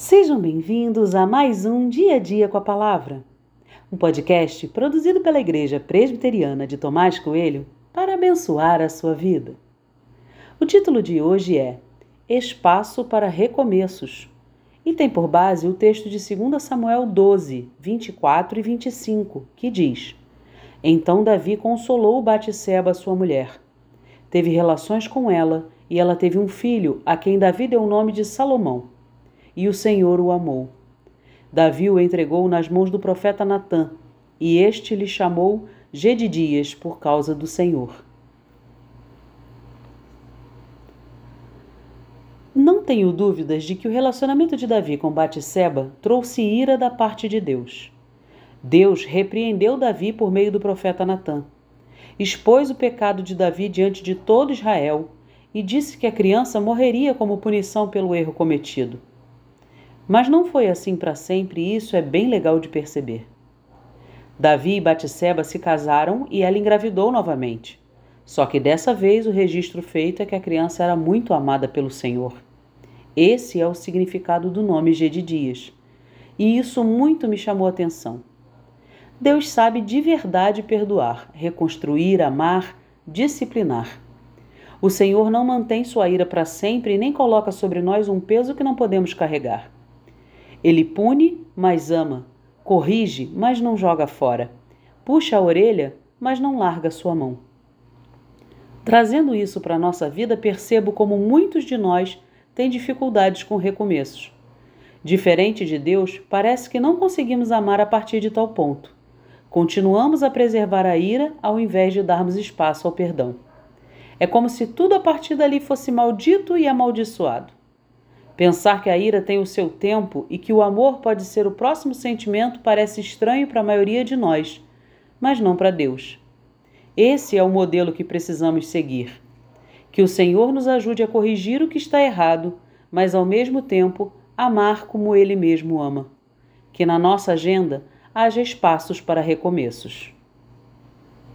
Sejam bem-vindos a mais um Dia a Dia com a Palavra, um podcast produzido pela Igreja Presbiteriana de Tomás Coelho para abençoar a sua vida. O título de hoje é Espaço para Recomeços e tem por base o texto de 2 Samuel 12, 24 e 25, que diz: Então Davi consolou Batseba, sua mulher. Teve relações com ela e ela teve um filho, a quem Davi deu o nome de Salomão e o Senhor o amou. Davi o entregou nas mãos do profeta Natã, e este lhe chamou Gedidias por causa do Senhor. Não tenho dúvidas de que o relacionamento de Davi com Batseba trouxe ira da parte de Deus. Deus repreendeu Davi por meio do profeta Natã. Expôs o pecado de Davi diante de todo Israel e disse que a criança morreria como punição pelo erro cometido. Mas não foi assim para sempre e isso é bem legal de perceber. Davi e Batseba se casaram e ela engravidou novamente. Só que dessa vez o registro feito é que a criança era muito amada pelo Senhor. Esse é o significado do nome Gedidias. E isso muito me chamou a atenção. Deus sabe de verdade perdoar, reconstruir, amar, disciplinar. O Senhor não mantém sua ira para sempre e nem coloca sobre nós um peso que não podemos carregar. Ele pune, mas ama, corrige, mas não joga fora, puxa a orelha, mas não larga sua mão. Trazendo isso para a nossa vida, percebo como muitos de nós têm dificuldades com recomeços. Diferente de Deus, parece que não conseguimos amar a partir de tal ponto. Continuamos a preservar a ira ao invés de darmos espaço ao perdão. É como se tudo a partir dali fosse maldito e amaldiçoado. Pensar que a ira tem o seu tempo e que o amor pode ser o próximo sentimento parece estranho para a maioria de nós, mas não para Deus. Esse é o modelo que precisamos seguir. Que o Senhor nos ajude a corrigir o que está errado, mas ao mesmo tempo amar como Ele mesmo ama. Que na nossa agenda haja espaços para recomeços.